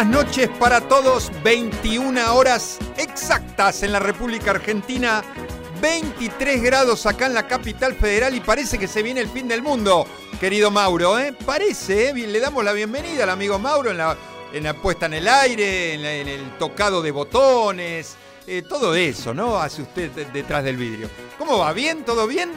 buenas noches para todos. 21 horas exactas en la República Argentina. 23 grados acá en la capital federal y parece que se viene el fin del mundo, querido Mauro. ¿eh? Parece, ¿eh? le damos la bienvenida al amigo Mauro en la, en la puesta en el aire, en, el tocado de botones, eh, todo eso, ¿no? Hace usted detrás del vidrio. ¿Cómo va? ¿Bien? ¿Todo bien?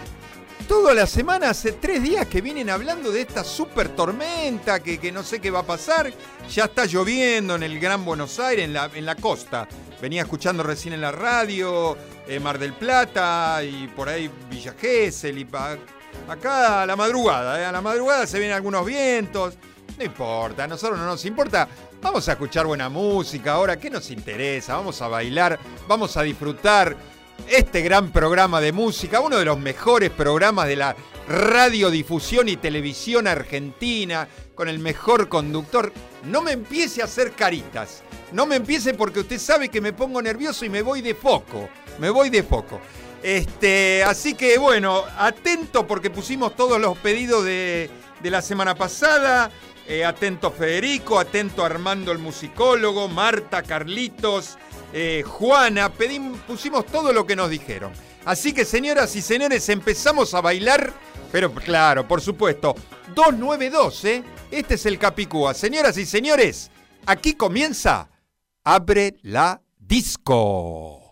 Toda la semana, hace tres días que vienen hablando de esta super tormenta, que, que no sé qué va a pasar. Ya está lloviendo en el Gran Buenos Aires, en la, en la costa. Venía escuchando recién en la radio, eh, Mar del Plata y por ahí Villa Gesell y pa- acá a la madrugada. eh, A la madrugada se vienen algunos vientos. No importa, a nosotros no nos importa. Vamos a escuchar buena música ahora. ¿Qué nos interesa? Vamos a bailar, vamos a disfrutar este gran programa de música, uno de los mejores programas de la radiodifusión y televisión argentina, con el mejor conductor. No me empiece a hacer caritas, no me empiece porque usted sabe que me pongo nervioso y me voy de foco, me voy de foco. Este, así que bueno, atento porque pusimos todos los pedidos de, de la semana pasada. Eh, atento Federico, atento Armando el musicólogo, Marta, Carlitos, eh, Juana, pusimos todo lo que nos dijeron. Así que señoras y señores, empezamos a bailar, pero claro, por supuesto, 292, ¿eh? Este es el Capicúa. Señoras y señores, aquí comienza Abre la Disco.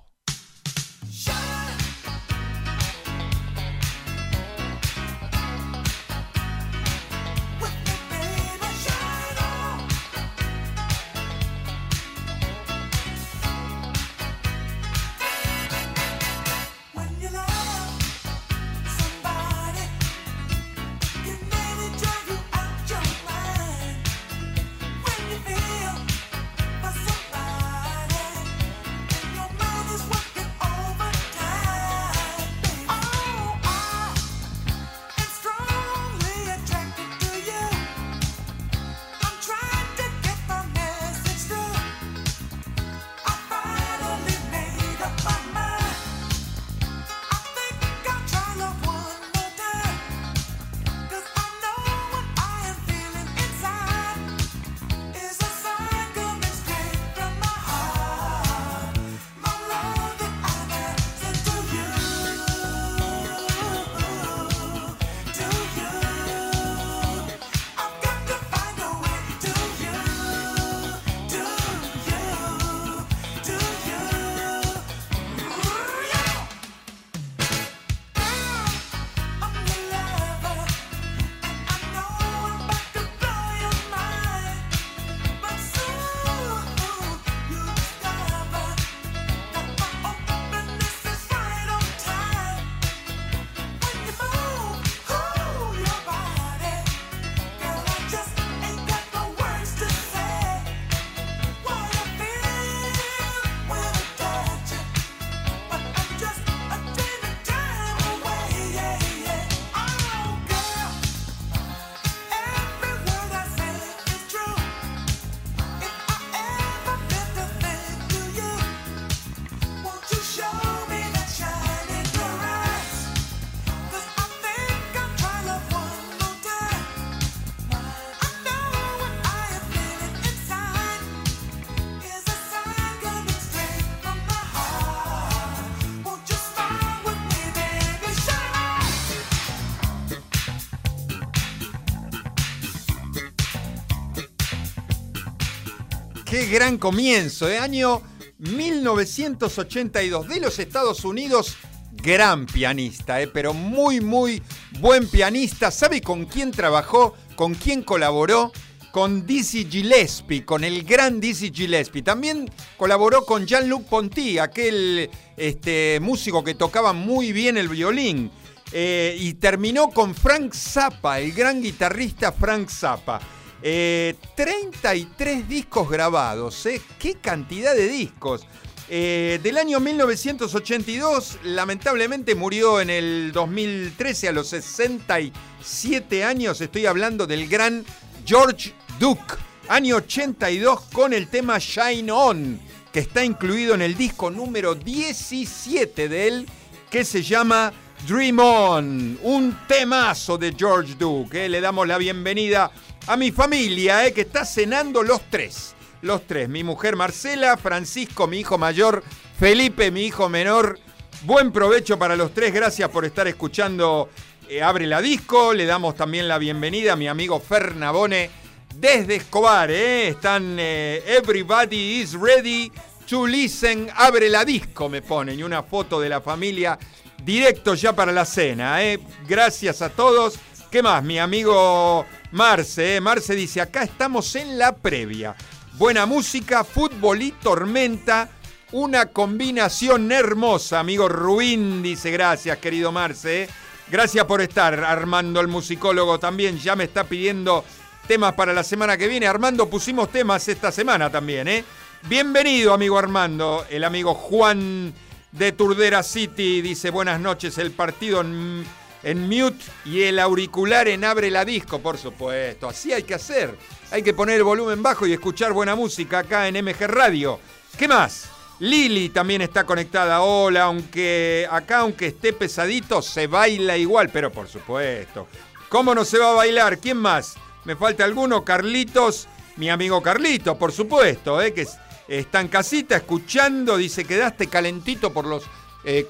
Gran comienzo, ¿eh? año 1982 de los Estados Unidos. Gran pianista, ¿eh? pero muy, muy buen pianista. ¿Sabe con quién trabajó? ¿Con quién colaboró? Con Dizzy Gillespie, con el gran Dizzy Gillespie. También colaboró con Jean-Luc Ponty, aquel este, músico que tocaba muy bien el violín. Eh, y terminó con Frank Zappa, el gran guitarrista Frank Zappa. Eh, 33 discos grabados, ¿eh? ¡Qué cantidad de discos! Eh, del año 1982, lamentablemente murió en el 2013 a los 67 años. Estoy hablando del gran George Duke, año 82 con el tema Shine On, que está incluido en el disco número 17 de él, que se llama Dream On, un temazo de George Duke. Eh. Le damos la bienvenida mi familia, eh, que está cenando los tres. Los tres, mi mujer Marcela, Francisco, mi hijo mayor, Felipe, mi hijo menor. Buen provecho para los tres, gracias por estar escuchando eh, Abre la Disco. Le damos también la bienvenida a mi amigo Fernabone desde Escobar. Eh. Están Everybody is ready to listen. Abre la Disco, me ponen. Y una foto de la familia directo ya para la cena. ¿eh? Gracias a todos. ¿Qué más? Mi amigo Marce. ¿eh? Marce dice, acá estamos en la previa. Buena música, fútbol y tormenta. Una combinación hermosa, amigo Ruin, dice gracias, querido Marce. ¿eh? Gracias por estar, Armando el musicólogo también. Ya me está pidiendo temas para la semana que viene. Armando, pusimos temas esta semana también, ¿eh? Bienvenido, amigo Armando. El amigo Juan de Turdera City. Dice buenas noches, el partido en, mute y el auricular en abre la disco, por supuesto. Así hay que hacer. Hay que poner el volumen bajo y escuchar buena música acá en MG Radio. ¿Qué más? Lili también está conectada. Hola, aunque acá, aunque esté pesadito, se baila igual, pero por supuesto. ¿Cómo no se va a bailar? ¿Quién más? ¿Me falta alguno? Carlitos, mi amigo Carlitos, por supuesto, ¿eh? que está en casita escuchando, dice, quedaste calentito por los eh.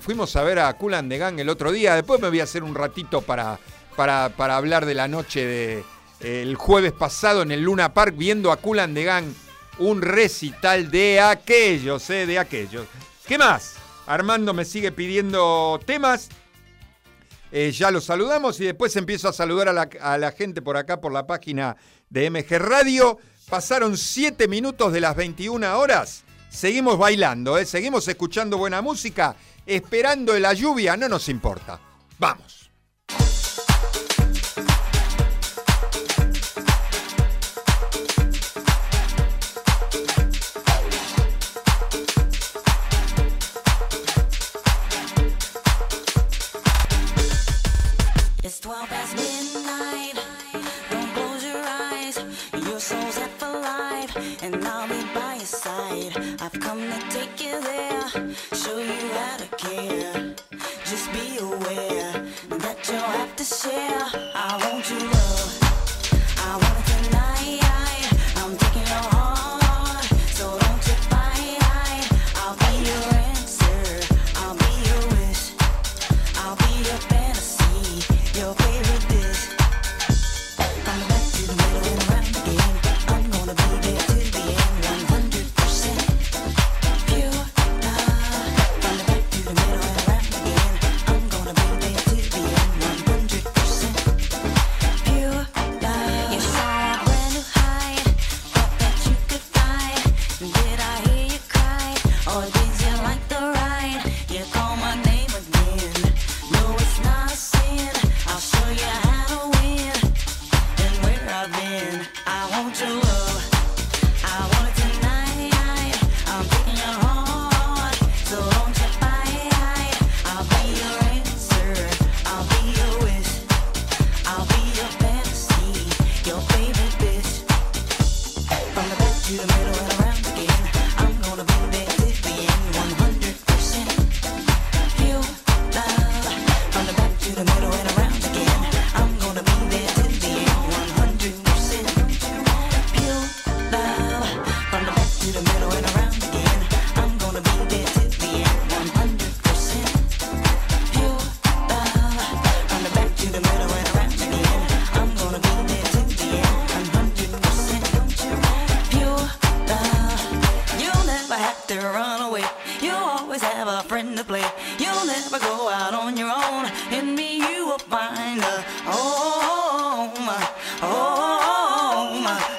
Fuimos a ver a Gang el otro día, después me voy a hacer un ratito para, para, hablar de la noche de el jueves pasado en el Luna Park viendo a Gang un recital de aquellos, eh, de aquellos. ¿Qué más? Armando me sigue pidiendo temas. Eh, ya los saludamos y después empiezo a saludar a la, a la gente por acá, por la página de MG Radio. Pasaron 7 minutos de las 21 horas. Seguimos bailando, ¿eh? seguimos escuchando buena música, esperando la lluvia, no nos importa. Vamos. side. I've come to take you there.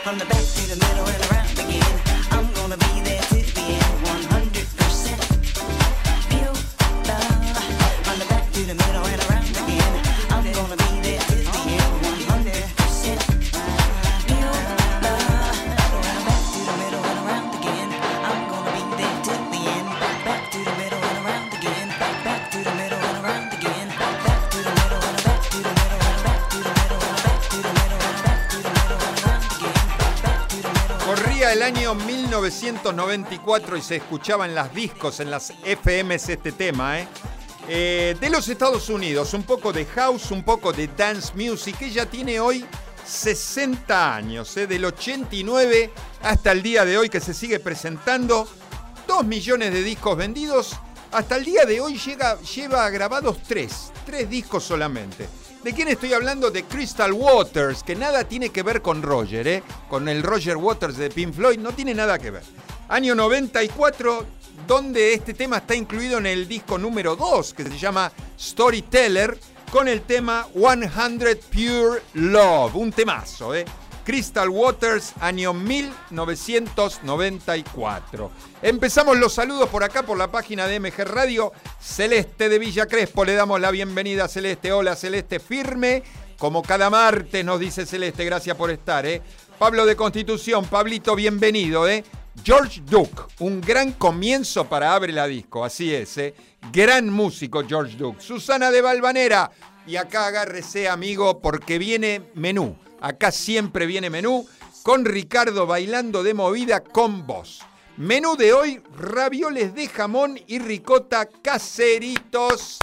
From the back to the middle and around again. I'm gonna be there. 1994 y se escuchaba en las discos, en las FMs este tema, ¿eh? Eh, de los Estados Unidos, un poco de house, un poco de dance music. Ella tiene hoy 60 años, eh, del 89 hasta el día de hoy que se sigue presentando. 2 millones de discos vendidos. Hasta el día de hoy llega, lleva grabados 3, 3 discos solamente. ¿De quién estoy hablando? De Crystal Waters, que nada tiene que ver con Roger, ¿eh? con el Roger Waters de Pink Floyd, no tiene nada que ver. Año 94, donde este tema está incluido en el disco número 2, que se llama Storyteller, con el tema 100 Pure Love, un temazo, ¿eh? Crystal Waters, año 1994. Empezamos los saludos por acá, por la página de MG Radio. Celeste de Villa Crespo, le damos la bienvenida Celeste. Hola Celeste, firme. Como cada martes nos dice Celeste, gracias por estar. ¿eh? Pablo de Constitución, Pablito, bienvenido. ¿eh? George Duke, un gran comienzo para Abre la Disco, así es. ¿eh? Gran músico George Duke. Susana de Valvanera, y acá agárrese amigo porque viene menú. Acá siempre viene menú con Ricardo bailando de movida con vos. Menú de hoy, ravioles de jamón y ricota caseritos.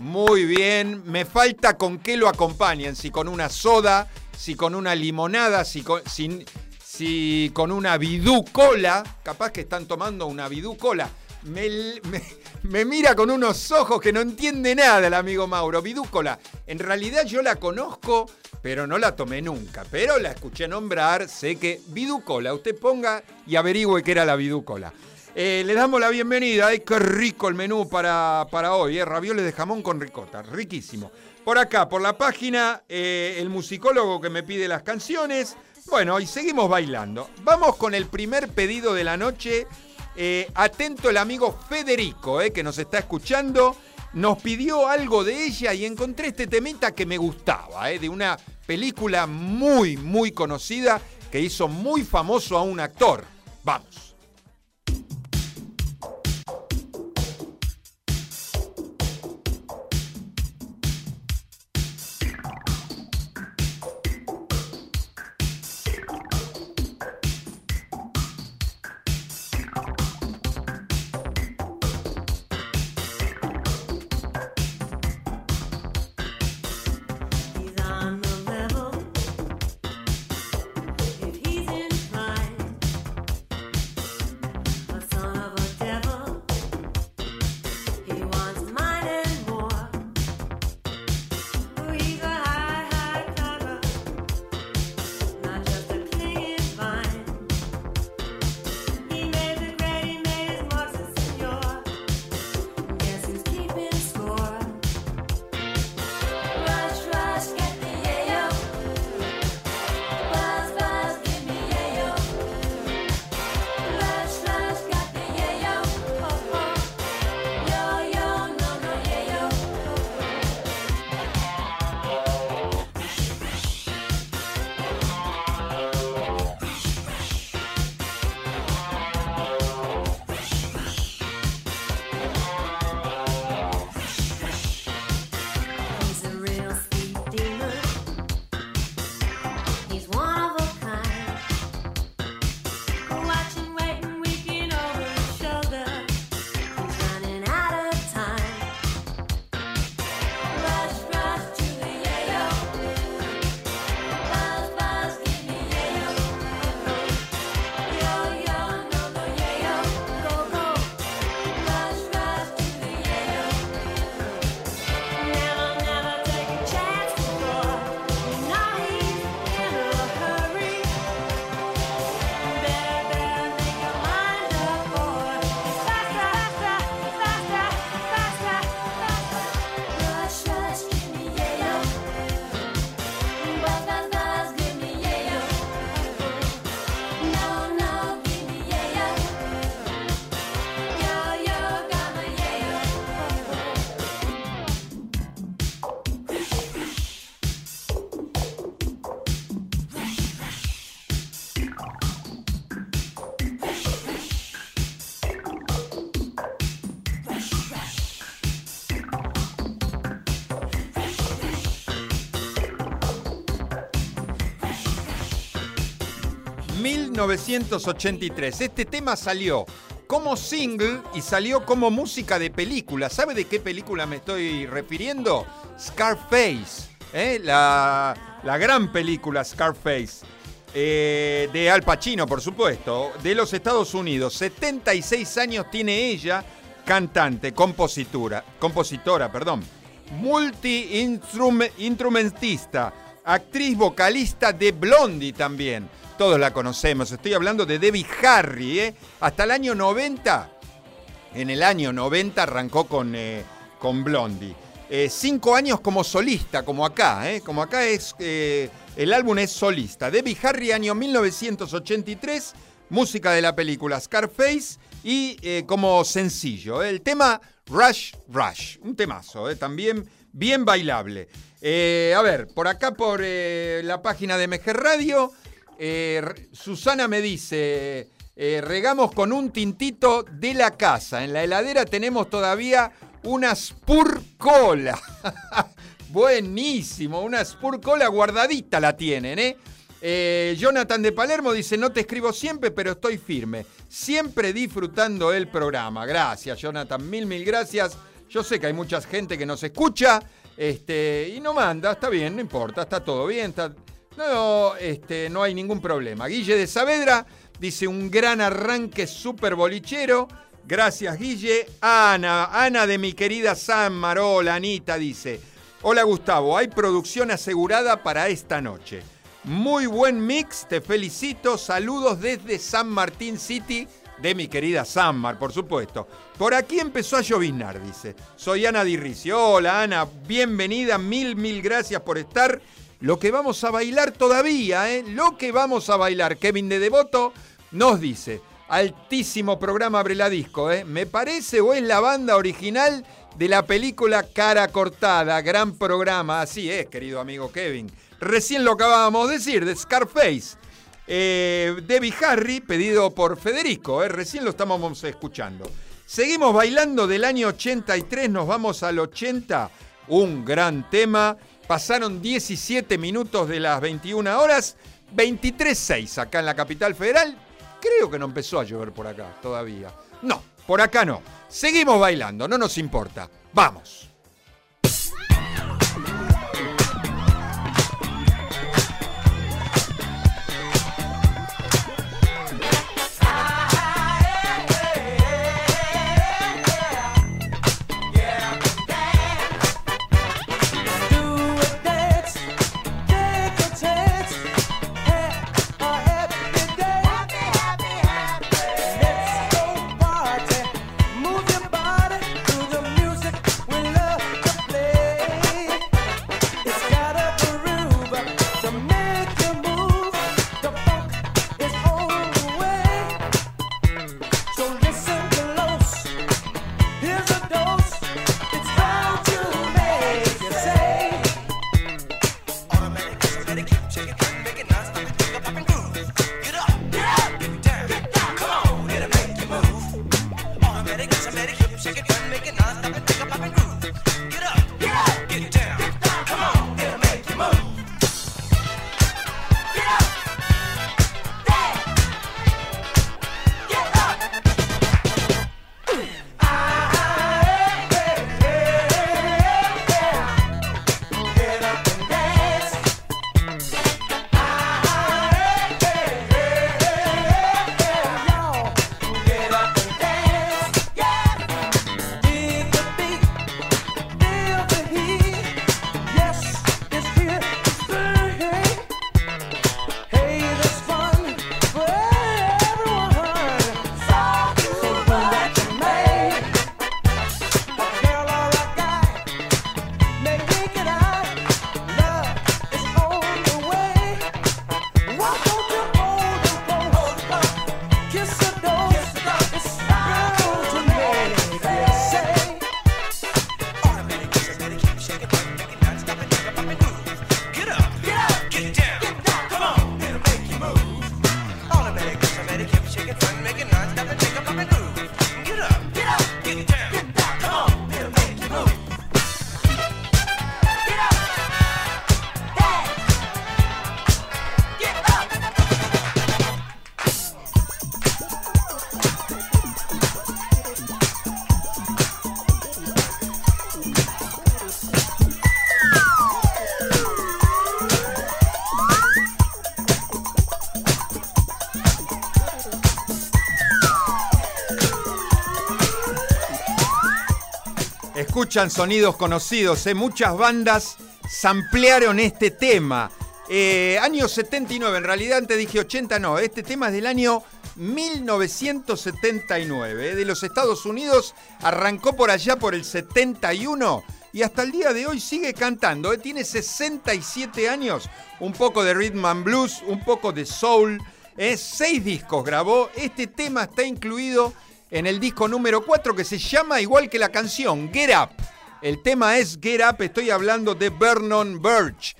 Muy bien, me falta con qué lo acompañan, si con una soda, si con una limonada, si con, si, con una bidú cola, capaz que están tomando una bidú cola. Me, mira con unos ojos que no entiende nada el amigo Mauro. Bidúcola, en realidad yo la conozco pero no la tomé nunca. Pero la escuché nombrar, sé que Viducola, usted ponga y averigüe qué era la Viducola. Eh, le damos la bienvenida, ay, qué rico el menú para, para hoy, eh, ravioles de jamón con ricota, riquísimo. Por acá, por la página, eh, el musicólogo que me pide las canciones. Bueno, y seguimos bailando. Vamos con el primer pedido de la noche. Eh, atento el amigo Federico, que nos está escuchando nos pidió algo de ella y encontré este temita que me gustaba, de una película muy, muy conocida que hizo muy famoso a un actor. Vamos. 1983. Este tema salió como single y salió como música de película. ¿Sabe de qué película me estoy refiriendo? Scarface, ¿eh? la, la gran película Scarface. Eh, de Al Pacino, por supuesto, de los Estados Unidos. 76 años tiene ella, cantante, compositora, compositora, perdón, multi-instrumentista, actriz vocalista de Blondie también. Todos la conocemos, estoy hablando de Debbie Harry, ¿eh? Hasta el año 90, en el año 90 arrancó con, eh, con Blondie. Eh, cinco años como solista, como acá, ¿eh? como acá es, eh, el álbum es solista. Debbie Harry, año 1983, música de la película Scarface y como sencillo, el tema Rush Rush, un temazo, también bien bailable. a ver, por acá por la página de MG Radio, Susana me dice, regamos con un tintito de la casa, en la heladera tenemos todavía una Spurcola. Buenísimo, una Spurcola guardadita la tienen, ¿eh? ¿eh? Jonathan de Palermo dice, no te escribo siempre, pero estoy firme. Siempre disfrutando el programa. Gracias, Jonathan. Mil, mil gracias. Yo sé que hay mucha gente que nos escucha este, y no manda. Está bien, no importa. Está todo bien. no, este, no hay ningún problema. Guille de Saavedra dice, un gran arranque súper bolichero. Gracias, Guille. Ana, Ana de mi querida San Marola, Anita dice: Hola Gustavo, hay producción asegurada para esta noche. Muy buen mix, te felicito. Saludos desde San Martín City, de mi querida Sanmar, por supuesto. Por aquí empezó a llovinar, dice. Soy Ana Dirricio. Hola Ana, bienvenida, mil, mil gracias por estar. Lo que vamos a bailar todavía, ¿eh? Lo que vamos a bailar. Kevin de Devoto nos dice. Altísimo programa Abre la Disco, ¿eh? Me parece o es la banda original de la película Cara Cortada. Gran programa, así es, querido amigo Kevin. Recién lo acabábamos de decir, de Scarface. Eh, Debbie Harry, pedido por Federico, ¿eh? recién lo estábamos escuchando. Seguimos bailando del año 83, nos vamos al 80. Un gran tema. Pasaron 17 minutos de las 21 horas. 23.6 acá en la capital federal. Creo que no empezó a llover por acá todavía. No, por acá no. Seguimos bailando, no nos importa. Vamos. Sonidos conocidos, ¿eh? muchas bandas samplearon este tema. Eh, año 79, en realidad antes dije 80, no, este tema es del año 1979, ¿eh? de los Estados Unidos, arrancó por allá por el 71 y hasta el día de hoy sigue cantando, ¿eh? tiene 67 años, un poco de rhythm and blues, un poco de soul, ¿eh? seis discos grabó, este tema está incluido en el disco número 4 que se llama igual que la canción, Get Up. El tema es Get Up, estoy hablando de Vernon Birch,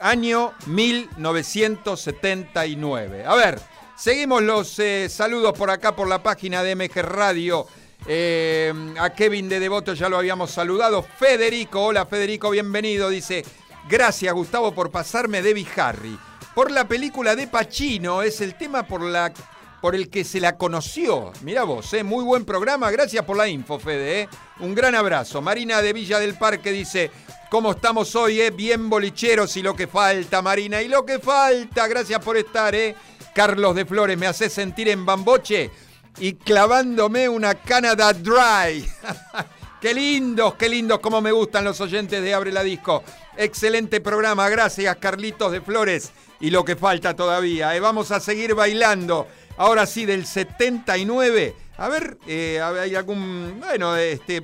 año 1979. A ver, seguimos los eh, saludos por acá por la página de MG Radio. Eh, a Kevin de Devoto ya lo habíamos saludado. Federico, hola Federico, bienvenido. Dice, gracias Gustavo por pasarme Debbie Harry. Por la película de Pacino es el tema por la por el que se la conoció. Mira vos, ¿eh? muy buen programa. Gracias por la info, Fede. ¿eh? Un gran abrazo. Marina de Villa del Parque dice, ¿cómo estamos hoy? Eh? Bien bolicheros y lo que falta, Marina. Y lo que falta, gracias por estar. ¿eh? Carlos de Flores, me hace sentir en bamboche y clavándome una Canada Dry. qué lindos, qué lindos, cómo me gustan los oyentes de Abre la Disco. Excelente programa, gracias Carlitos de Flores. Y lo que falta todavía, ¿eh? vamos a seguir bailando. Ahora sí, del 79. A ver, eh, hay algún. Bueno, este.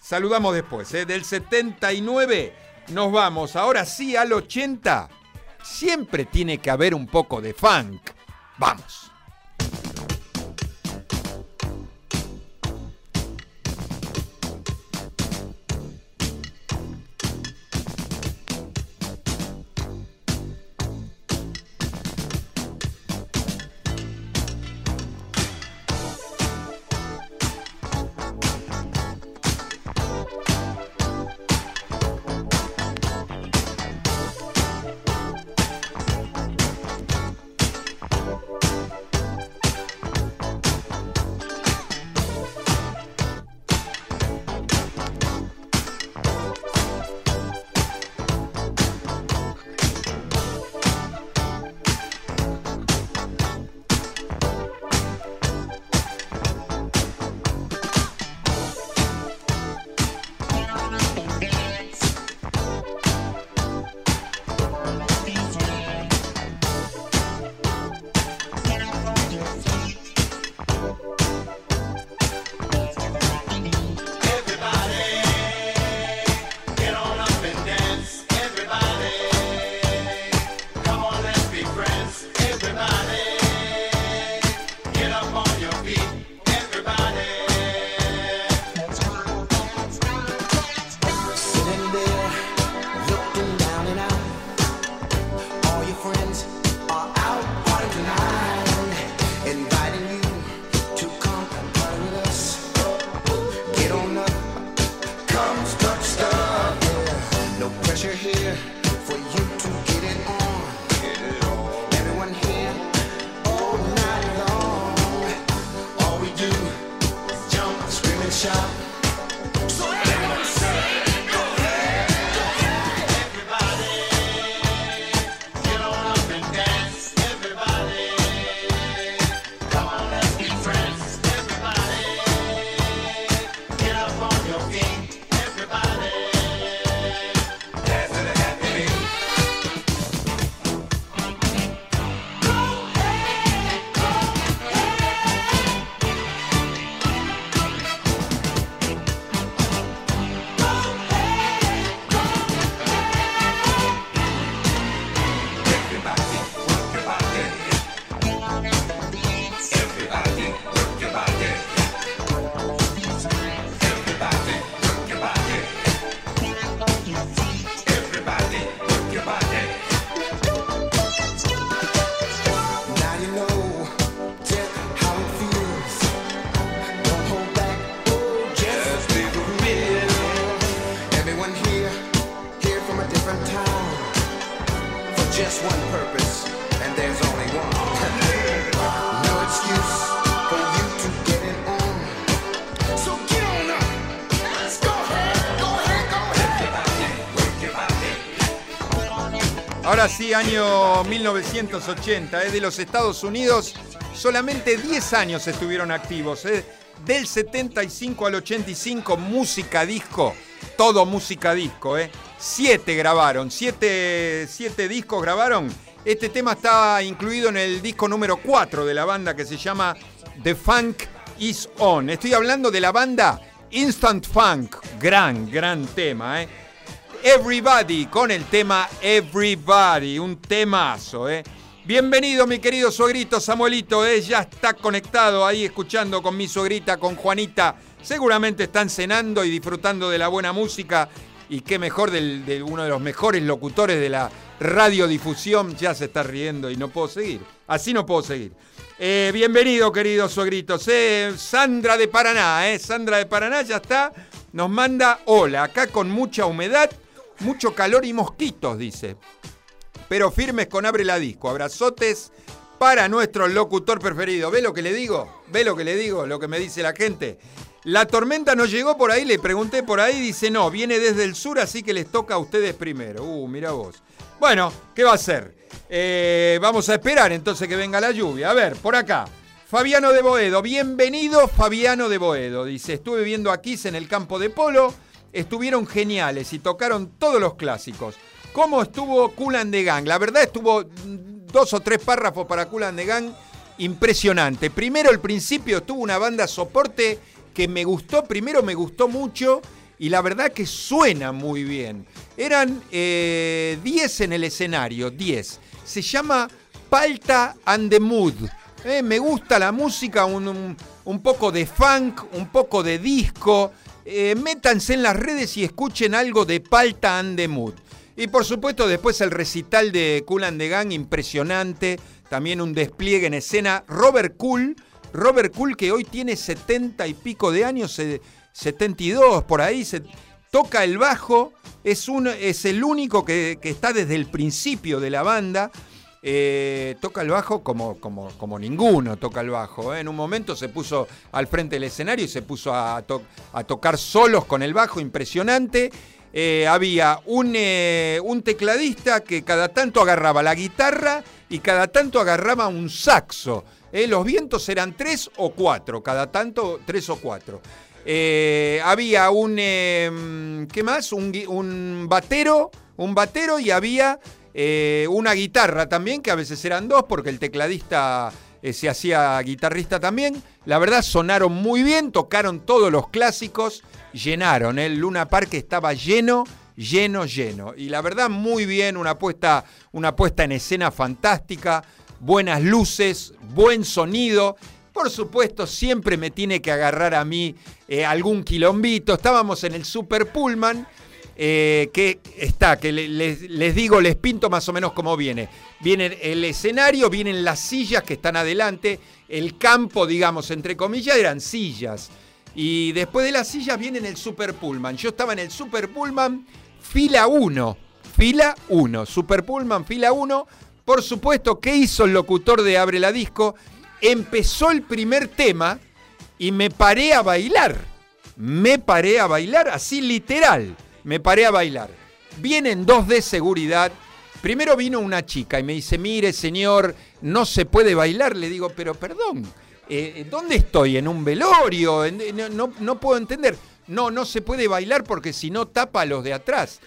Saludamos después. ¿eh? Del 79 nos vamos. Ahora sí, al 80. Siempre tiene que haber un poco de funk. Vamos. Año 1980, es de los Estados Unidos. Solamente 10 años estuvieron activos. Del 75 al 85, música disco. todo música disco, ¿eh? Siete grabaron, siete, siete discos grabaron. Este tema está incluido en el disco número 4 de la banda que se llama The Funk Is On. Estoy hablando de la banda Instant Funk. Gran, gran tema, ¿eh? Everybody con el tema Everybody, un temazo, ¿eh? Bienvenido mi querido suegrito Samuelito, ¿eh? ya está conectado ahí escuchando con mi suegrita, con Juanita. Seguramente están cenando y disfrutando de la buena música y qué mejor de uno de los mejores locutores de la radiodifusión, ya se está riendo y no puedo seguir. Así no puedo seguir. Eh, bienvenido, queridos suegritos. Eh, Sandra de Paraná, eh. Sandra de Paraná ya está. Nos manda hola, acá con mucha humedad, mucho calor y mosquitos, dice. Pero firmes con Abre la Disco. Abrazotes para nuestro locutor preferido. ¿Ve lo que le digo? ¿Ve lo que le digo? Lo que me dice la gente. La tormenta no llegó por ahí, le pregunté por ahí, dice no, viene desde el sur, así que les toca a ustedes primero. Uh, mira vos. Bueno, ¿qué va a ser? Eh, vamos a esperar entonces que venga la lluvia. A ver, por acá. Fabiano de Boedo, bienvenido Fabiano de Boedo. Dice, estuve viendo aquí en el campo de polo, estuvieron geniales y tocaron todos los clásicos. ¿Cómo estuvo Kulan de Gang? La verdad estuvo dos o tres párrafos para Kulan de Gang, impresionante. Primero, el principio tuvo una banda soporte que me gustó, primero me gustó mucho y la verdad que suena muy bien. Eran 10 eh, en el escenario, 10. Se llama Palta and the Mood. Eh, me gusta la música, un, poco de funk, un poco de disco. Eh, métanse en las redes y escuchen algo de Palta and the Mood. Y por supuesto después el recital de Cool and the Gang, impresionante. También un despliegue en escena. Robert Cool Robert Cool, que hoy tiene 70 y pico de años, 72 por ahí, toca el bajo, es, un, es el único que, está desde el principio de la banda. Eh, toca el bajo como, como, como, ninguno toca el bajo. ¿eh? En un momento se puso al frente del escenario y se puso a, tocar solos con el bajo, impresionante. Eh, había un, un, tecladista que cada tanto agarraba la guitarra y cada tanto agarraba un saxo. Los vientos eran tres o cuatro, cada tanto tres o cuatro. Había un, em, ¿qué más? Un, batero, un batero y había eh, una guitarra también, que a veces eran dos, porque el tecladista se hacía guitarrista también. La verdad sonaron muy bien, tocaron todos los clásicos, llenaron. El Luna Park estaba lleno, lleno, lleno. Y la verdad muy bien, una puesta, una puesta en escena fantástica buenas luces, buen sonido. Por supuesto, siempre me tiene que agarrar a mí eh, algún quilombito. Estábamos en el Super Pullman, eh, que está, que les, digo, les pinto más o menos cómo viene. Viene el escenario, vienen las sillas que están adelante, el campo, digamos, entre comillas, eran sillas. Y después de las sillas viene el Super Pullman. Yo estaba en el Super Pullman, fila 1. Fila 1. Super Pullman, fila 1 por supuesto, ¿qué hizo el locutor de Abre la Disco? Empezó el primer tema y me paré a bailar. Me paré a bailar, así literal. Me paré a bailar. Vienen dos de seguridad. Primero vino una chica y me dice, mire señor, no se puede bailar. Le digo, pero perdón, eh, ¿dónde estoy? ¿En un velorio? No, no, puedo entender. No, no se puede bailar porque si no tapa a los de atrás.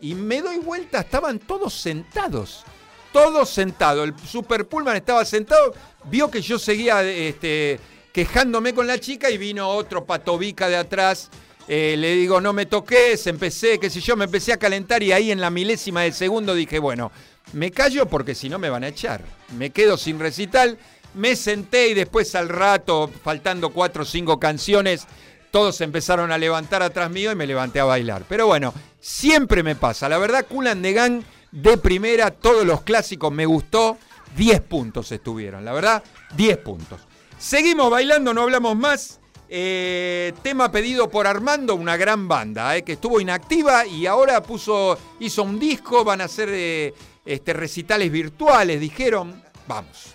y me doy vuelta, estaban todos sentados todos sentados. El Super Pullman estaba sentado, vio que yo seguía este, quejándome con la chica y vino otro patobica de atrás. Eh, le digo, no me toques, empecé, qué sé yo, me empecé a calentar y ahí en la milésima de segundo dije, bueno, me callo porque si no me van a echar. Me quedo sin recital, me senté y después al rato, faltando cuatro o cinco canciones, todos empezaron a levantar atrás mío y me levanté a bailar. Pero bueno, siempre me pasa. La verdad, Kulan de de primera, todos los clásicos me gustó. 10 puntos estuvieron, la verdad, 10 puntos. Seguimos bailando, no hablamos más. Eh, tema pedido por Armando, una gran banda, eh, que estuvo inactiva y ahora puso, hizo un disco, van a hacer eh, este, recitales virtuales, dijeron. Vamos.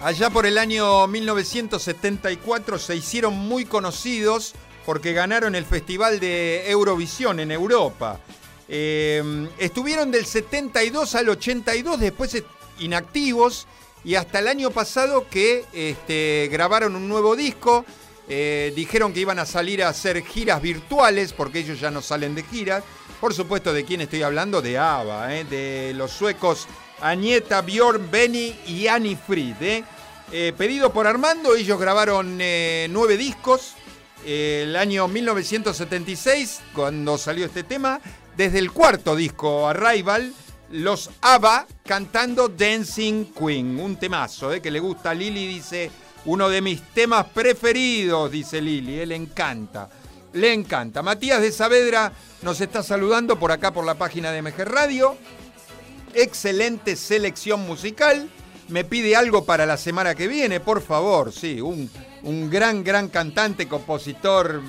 Allá por el año 1974 se hicieron muy conocidos porque ganaron el Festival de Eurovisión en Europa. Eh, estuvieron del 72 al 82, después inactivos y hasta el año pasado que este, grabaron un nuevo disco. Eh, dijeron que iban a salir a hacer giras virtuales porque ellos ya no salen de giras. Por supuesto, ¿de quién estoy hablando? De ABBA, eh, de los suecos Agneta, Björn, Benny y Annie Fried. Eh. pedido por Armando, ellos grabaron nueve discos. el año 1976, cuando salió este tema, desde el cuarto disco, Arrival, los ABBA cantando Dancing Queen, un temazo eh, que le gusta a Lili, dice, uno de mis temas preferidos, dice Lili, eh, le encanta, le encanta. Matías de Saavedra nos está saludando por acá por la página de MG Radio, excelente selección musical, me pide algo para la semana que viene, por favor, sí, un, un gran, gran cantante, compositor,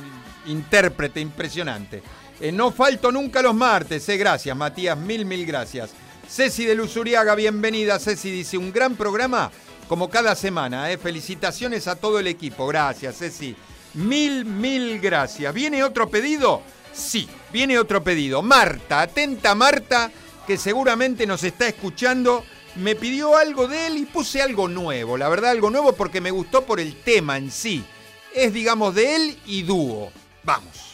intérprete, impresionante. Eh, no falto nunca los martes, eh, gracias Matías, mil, mil gracias. Ceci de Luzuriaga, bienvenida. Ceci dice, un gran programa como cada semana. Eh. Felicitaciones a todo el equipo. Gracias, Ceci. Mil, mil gracias. ¿Viene otro pedido? Sí, viene otro pedido. Marta, atenta Marta, que seguramente nos está escuchando. Me pidió algo de él y puse algo nuevo. La verdad, algo nuevo porque me gustó por el tema en sí. Es, digamos, de él y dúo. Vamos.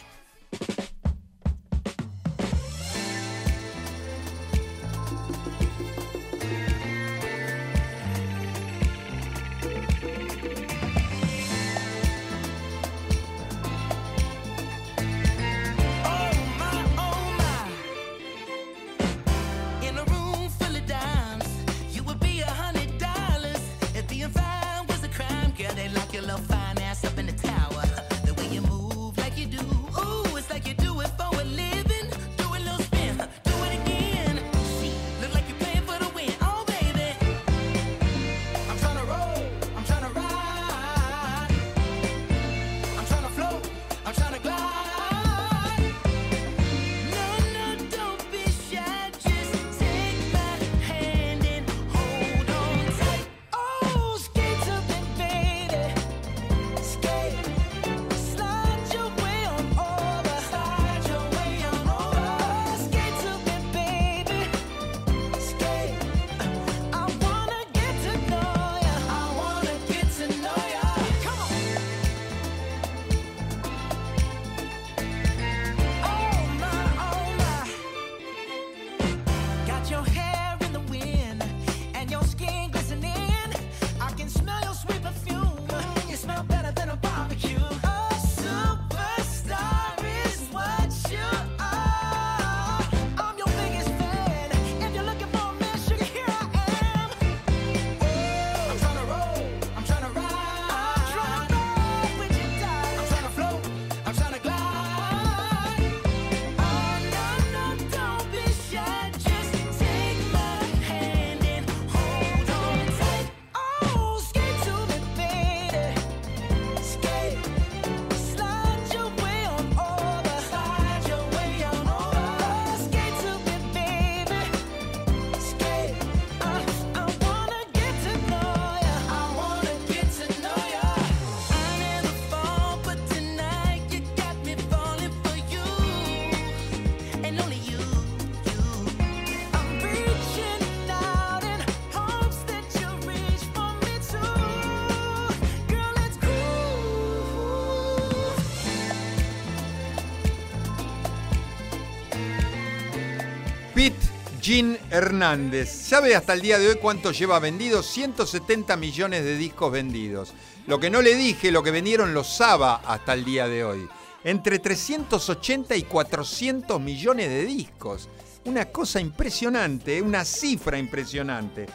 Jean Hernández. ¿Sabe hasta el día de hoy cuánto lleva vendido? 170 millones de discos vendidos. Lo que no le dije, lo que vendieron los Saba hasta el día de hoy. Entre 380 y 400 millones de discos. Una cosa impresionante, una cifra impresionante.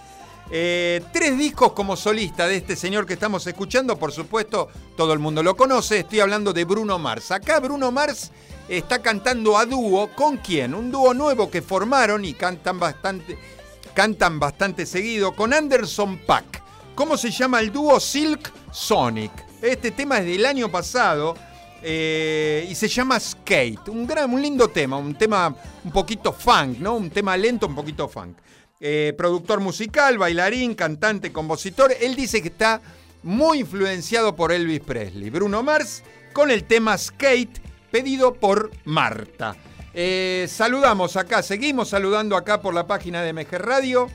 Eh, tres discos como solista de este señor que estamos escuchando, por supuesto, todo el mundo lo conoce. Estoy hablando de Bruno Mars. Acá Bruno Mars está cantando a dúo con quién? Un dúo nuevo que formaron y cantan bastante, cantan bastante seguido con Anderson Pack. ¿Cómo se llama el dúo? Silk Sonic. Este tema es del año pasado eh, y se llama Skate. Un, gran, un lindo tema, un tema un poquito funk, ¿no? Un tema lento, un poquito funk. Eh, productor musical, bailarín, cantante, compositor. Él dice que está muy influenciado por Elvis Presley. Bruno Mars con el tema Skate pedido por Marta. Eh, saludamos acá, seguimos saludando acá por la página de MG Radio.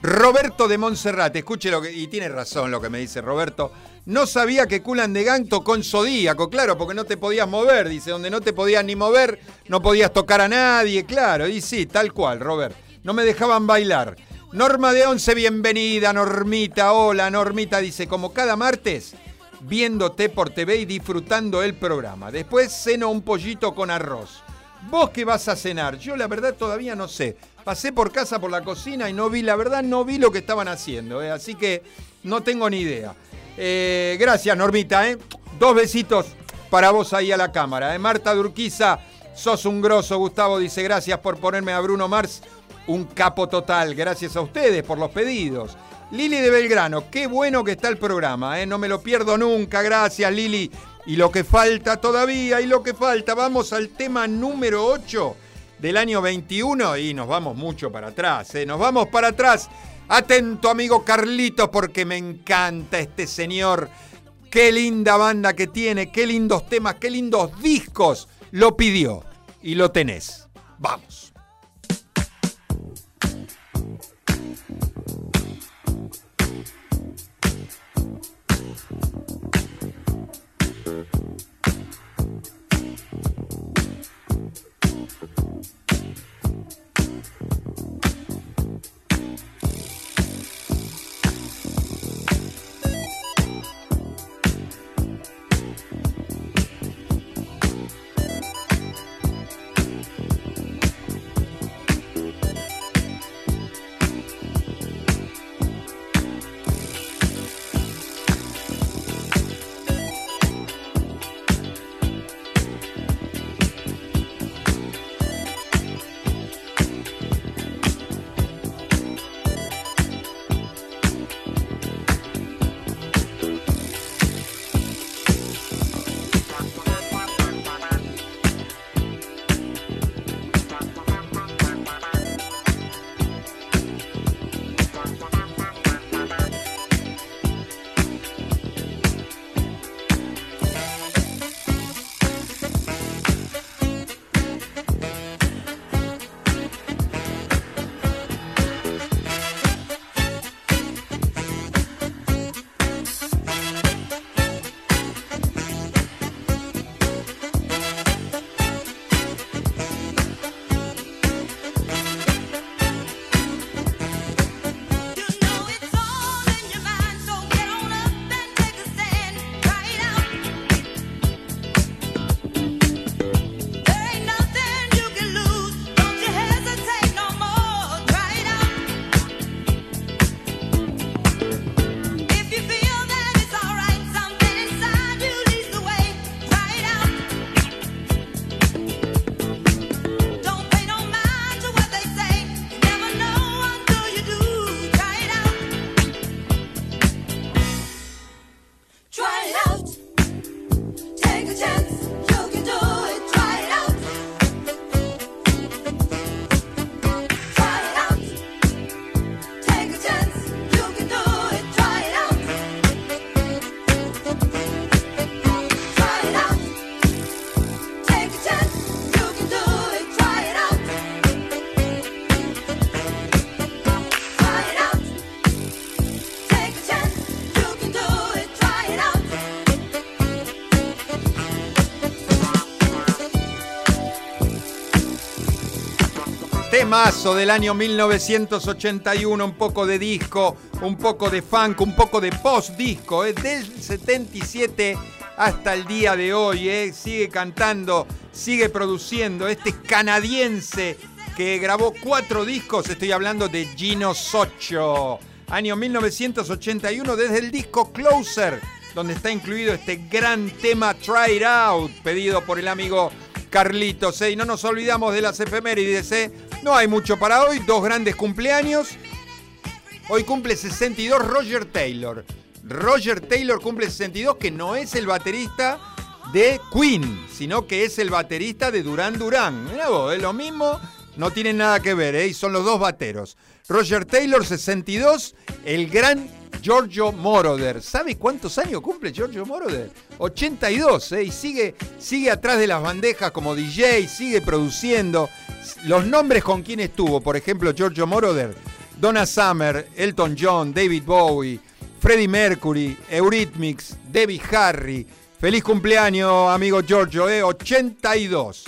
Roberto de Montserrat, escuche lo que. Y tiene razón lo que me dice Roberto. No sabía que Culan de Gang tocó en Zodíaco, claro, porque no te podías mover. Dice, donde no te podías ni mover, no podías tocar a nadie, claro. Y sí, tal cual, Robert. No me dejaban bailar. Norma de Once, bienvenida, Normita. Hola, Normita, dice, como cada martes, viéndote por TV y disfrutando el programa. Después ceno un pollito con arroz. ¿Vos qué vas a cenar? Yo la verdad todavía no sé. Pasé por casa por la cocina y no vi, la verdad no vi lo que estaban haciendo, ¿eh? así que no tengo ni idea. Eh, gracias, Normita, ¿eh? Dos besitos para vos ahí a la cámara. Marta Durquiza, sos un grosso, Gustavo dice gracias por ponerme a Bruno Mars, un capo total. Gracias a ustedes por los pedidos. Lili de Belgrano, qué bueno que está el programa, ¿eh? no me lo pierdo nunca, gracias Lili. Y lo que falta todavía, y lo que falta, vamos al tema número 8 del año 21 y nos vamos mucho para atrás, ¿eh? nos vamos para atrás. Atento amigo Carlito porque me encanta este señor. Qué linda banda que tiene, qué lindos temas, qué lindos discos. Lo pidió y lo tenés. Vamos. Temazo del año 1981, un poco de disco, un poco de funk, un poco de post-disco, ¿eh? del 77 hasta el día de hoy. ¿eh? Sigue cantando, sigue produciendo este canadiense que grabó cuatro discos. Estoy hablando de Gino Socho. Año 1981 desde el disco Closer, donde está incluido este gran tema Try It Out, pedido por el amigo Carlitos. ¿eh? Y no nos olvidamos de las efemérides. ¿eh? No hay mucho para hoy, dos grandes cumpleaños. Hoy cumple 62 Roger Taylor. Roger Taylor cumple 62, que no es el baterista de Queen, sino que es el baterista de Duran Duran. Mira es lo mismo, no tienen nada que ver, ¿eh? y son los dos bateros. Roger Taylor, 62, el gran Giorgio Moroder. ¿Sabe cuántos años cumple Giorgio Moroder? 82, ¿eh? y sigue, sigue atrás de las bandejas como DJ, sigue produciendo. Los nombres con quien estuvo, por ejemplo, Giorgio Moroder, Donna Summer, Elton John, David Bowie, Freddie Mercury, Eurythmics, Debbie Harry, Feliz cumpleaños, amigo Giorgio, ¿eh? 82.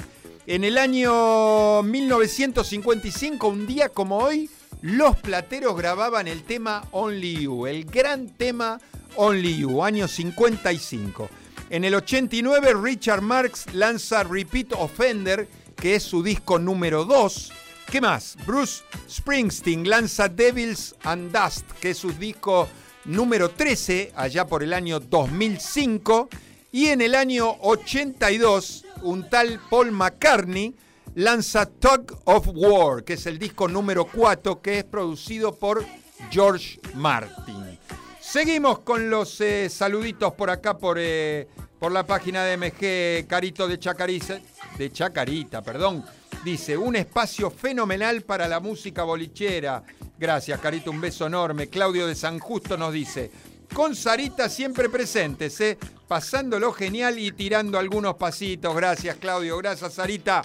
En el año 1955, un día como hoy, los plateros grababan el tema Only You, el gran tema Only You, año 55. En el 89, Richard Marx lanza Repeat Offender, que es su disco número 2. ¿Qué más? Bruce Springsteen lanza Devils and Dust, que es su disco número 13, allá por el año 2005. Y en el año 82, un tal Paul McCartney lanza Tug of War, que es el disco número 4 que es producido por George Martin. Seguimos con los eh, saluditos por acá, por, eh, por la página de MG Carito de Chacarita, de Chacarita, perdón. Dice, un espacio fenomenal para la música bolichera. Gracias, Carito, un beso enorme. Claudio de San Justo nos dice, con Sarita siempre presentes, ¿eh? pasándolo genial y tirando algunos pasitos. Gracias, Claudio. Gracias, Sarita.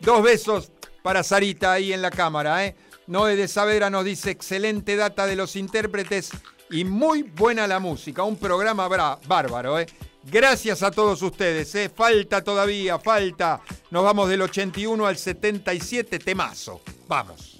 Dos besos para Sarita ahí en la cámara. ¿eh? Noé de Saavedra nos dice excelente data de los intérpretes y muy buena la música. Un programa bárbaro. ¿eh? Gracias a todos ustedes. ¿eh? Falta todavía, falta. Nos vamos del 81 al 77, temazo. Vamos.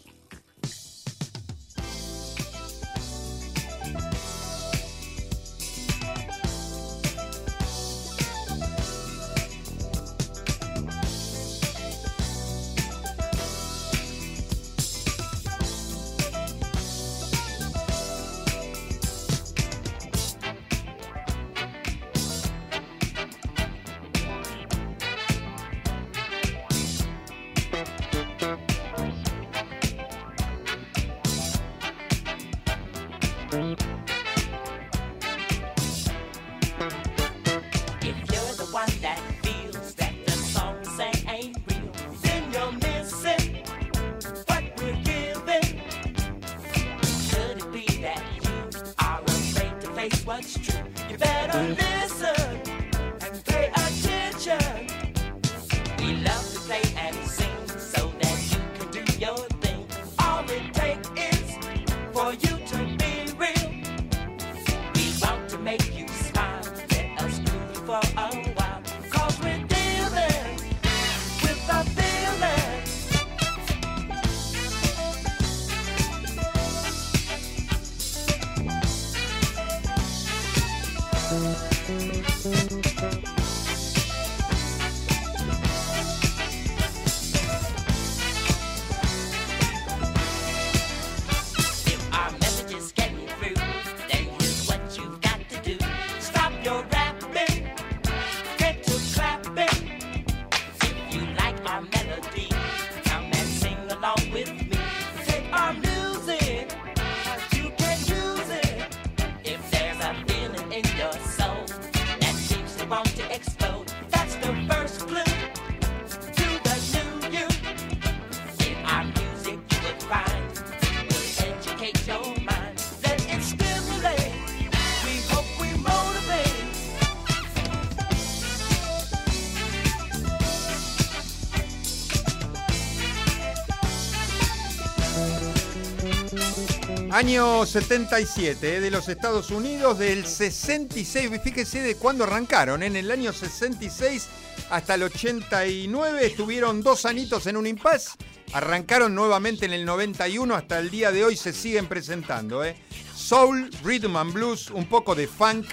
Año 77 eh, de los Estados Unidos, del 66, fíjese de cuándo arrancaron, en el año 66 hasta el 89 estuvieron dos anitos en un impas, arrancaron nuevamente en el 91, hasta el día de hoy se siguen presentando. Eh. Soul, Rhythm and Blues, un poco de funk,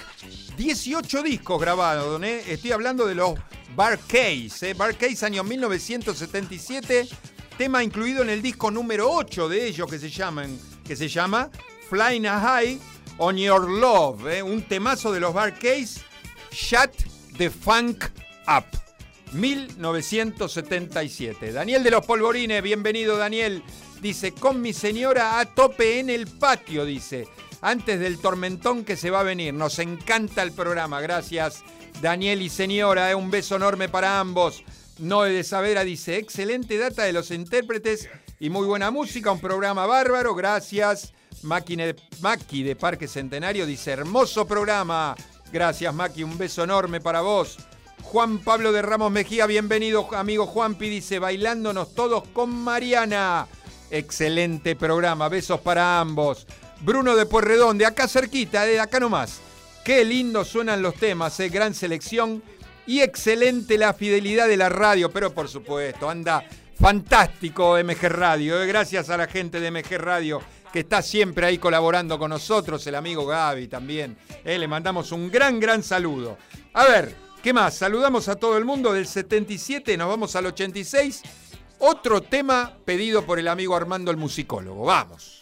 18 discos grabados, eh. estoy hablando de los Bar Case, Bar Case año 1977 tema incluido en el disco número 8 de ellos que se, llaman, que se llama Flying High on Your Love, ¿eh? un temazo de los Bar Case, Shut the Funk Up. 1977. Daniel de los Polvorines, bienvenido Daniel. Dice, con mi señora a tope en el patio, dice, antes del tormentón que se va a venir. Nos encanta el programa, gracias Daniel y señora, ¿eh? un beso enorme para ambos. Noé de Savera dice, excelente data de los intérpretes y muy buena música, un programa bárbaro, gracias. Maki de Parque Centenario dice, hermoso programa. Gracias Maki, un beso enorme para vos. Juan Pablo de Ramos Mejía, bienvenido amigo Juanpi, dice, bailándonos todos con Mariana. Excelente programa, besos para ambos. Bruno de Puerredón, de acá cerquita, de acá nomás. Qué lindo suenan los temas, ¿eh? gran selección y excelente la fidelidad de la radio, pero por supuesto, anda fantástico MG Radio. ¿eh? Gracias a la gente de MG Radio que está siempre ahí colaborando con nosotros, el amigo Gaby también. ¿eh? Le mandamos un gran, gran saludo. A ver, ¿qué más? Saludamos a todo el mundo del 77, nos vamos al 86. Otro tema pedido por el amigo Armando el musicólogo. Vamos.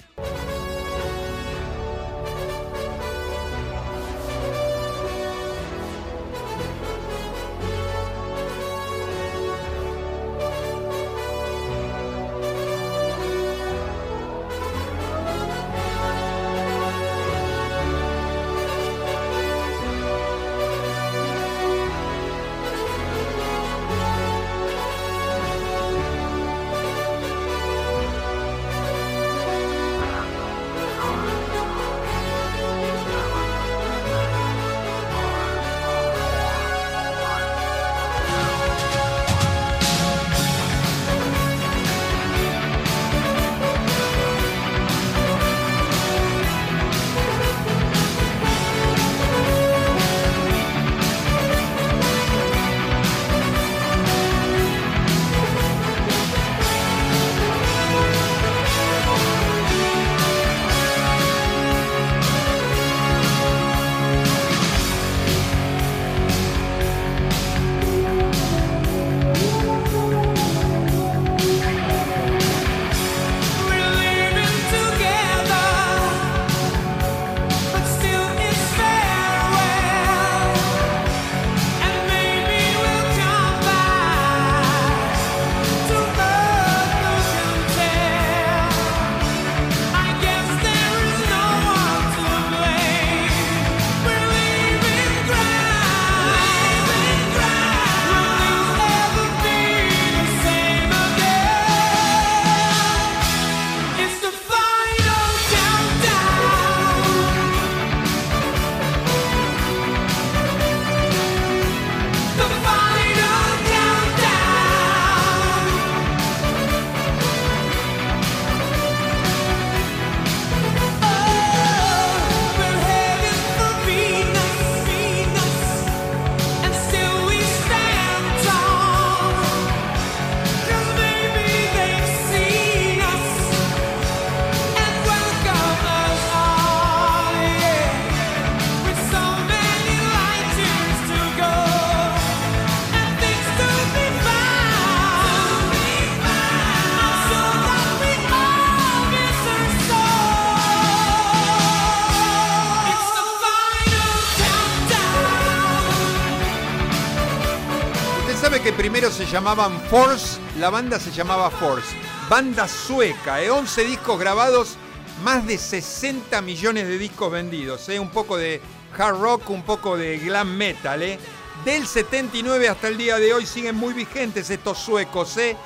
Se llamaban Force, la banda se llamaba Force. Banda sueca, 11 ¿eh? discos grabados, más de 60 millones de discos vendidos. ¿eh? Un poco de hard rock, un poco de glam metal. ¿eh? Del 79 hasta el día de hoy siguen muy vigentes estos suecos. ¿eh?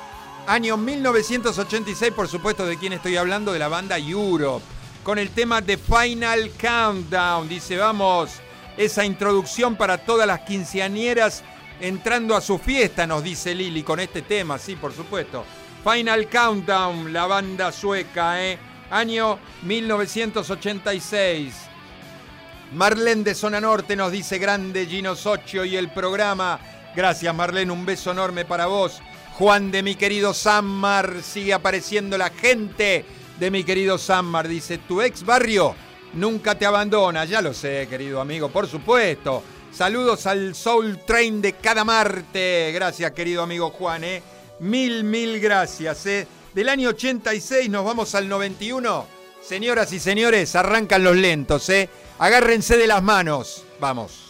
Año 1986, por supuesto, de quién estoy hablando, de la banda Europe. Con el tema The Final Countdown. Dice, vamos, esa introducción para todas las quinceañeras entrando a su fiesta, nos dice Lili con este tema, sí, por supuesto. Final Countdown, la banda sueca, ¿eh? Año 1986. Marlene de Zona Norte nos dice grande Gino Socio y el programa. Gracias Marlene, un beso enorme para vos. Juan de mi querido Sammar, sigue apareciendo la gente de mi querido Sammar. Dice, tu ex barrio nunca te abandona. Ya lo sé, querido amigo, por supuesto. Saludos al Soul Train de cada Marte. Gracias, querido amigo Juan. ¿eh? Mil, mil gracias. ¿eh? Del año 86 nos vamos al 91. Señoras y señores, arrancan los lentos, ¿eh? Agárrense de las manos. Vamos.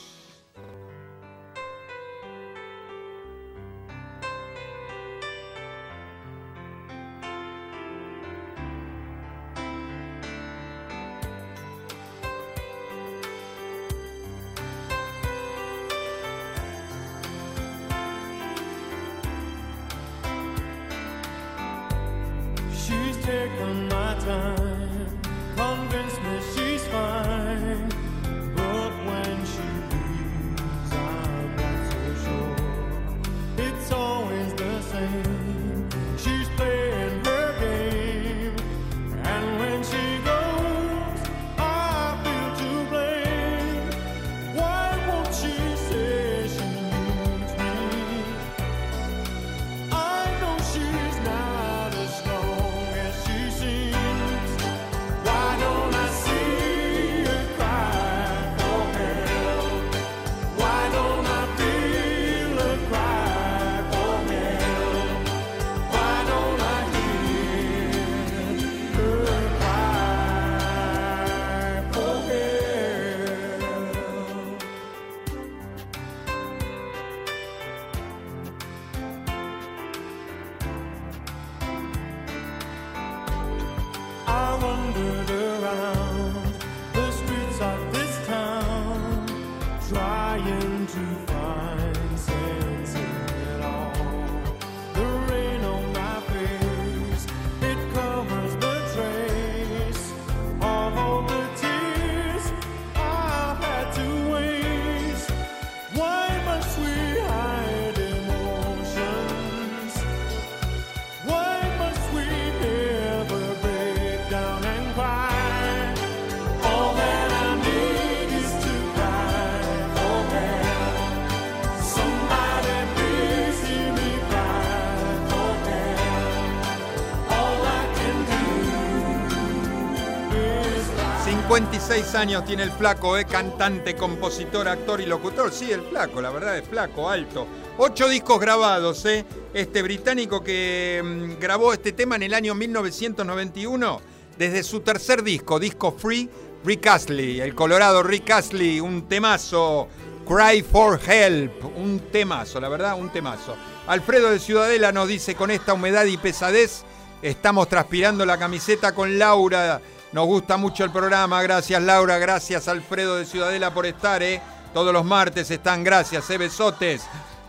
Años tiene el flaco, ¿eh? cantante, compositor, actor y locutor. Sí, el flaco, la verdad es flaco, alto. Ocho discos grabados, ¿eh? Este británico que mm, grabó este tema en el año 1991, desde su tercer disco, disco Free, Rick Astley, el colorado Rick Astley, un temazo. Cry for Help, un temazo, la verdad, un temazo. Alfredo de Ciudadela nos dice, con esta humedad y pesadez, estamos transpirando la camiseta con Laura nos gusta mucho el programa. Gracias Laura, gracias Alfredo de Ciudadela por estar, ¿eh? Todos los martes están, gracias, ¿eh? Besotes.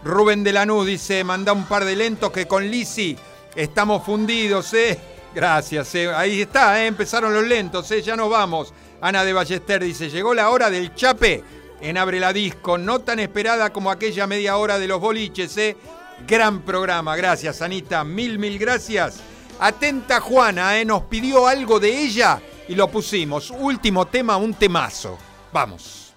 Rubén de Lanús dice, manda un par de lentos que con Lisi estamos fundidos, ¿eh? Gracias, ¿eh? ahí está, ¿eh? empezaron los lentos, ¿eh? ya nos vamos. Ana de Ballester dice, llegó la hora del chape en Abre la Disco, no tan esperada como aquella media hora de los boliches. Gran programa, gracias Anita, mil, mil gracias. Atenta Juana, ¿eh? nos pidió algo de ella y lo pusimos. Último tema, un temazo. Vamos.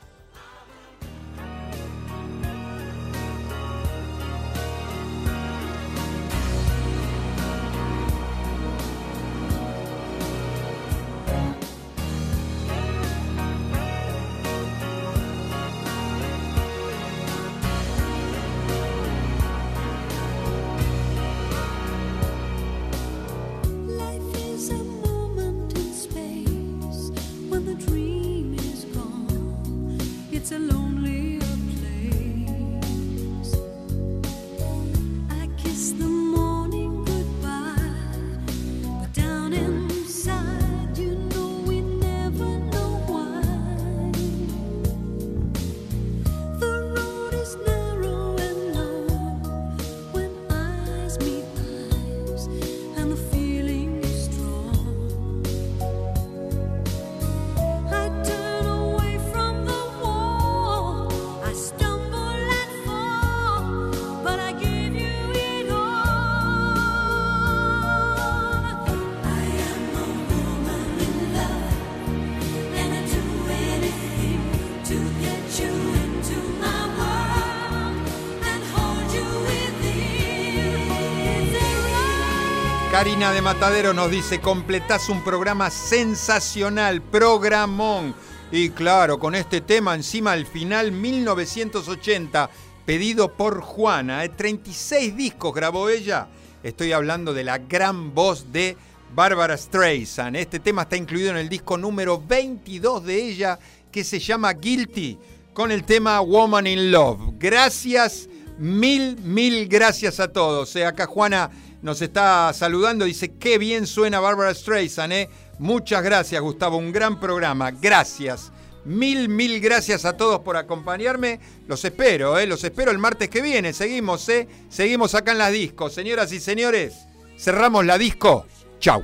De Matadero nos dice, completás un programa sensacional, programón. Y claro, con este tema encima al final 1980, pedido por Juana, 36 ¿eh? discos grabó ella. Estoy hablando de la gran voz de Barbara Streisand. Este tema está incluido en el disco número 22 de ella, que se llama Guilty, con el tema Woman in Love. Gracias, mil, mil gracias a todos. Eh, acá Juana nos está saludando, dice, qué bien suena Barbara Streisand. Eh. Muchas gracias, Gustavo, un gran programa. Gracias. Mil, mil gracias a todos por acompañarme. Los espero, ¿eh? los espero el martes que viene. Seguimos, ¿eh? Seguimos acá en las discos. Señoras y señores, cerramos la disco. Chau.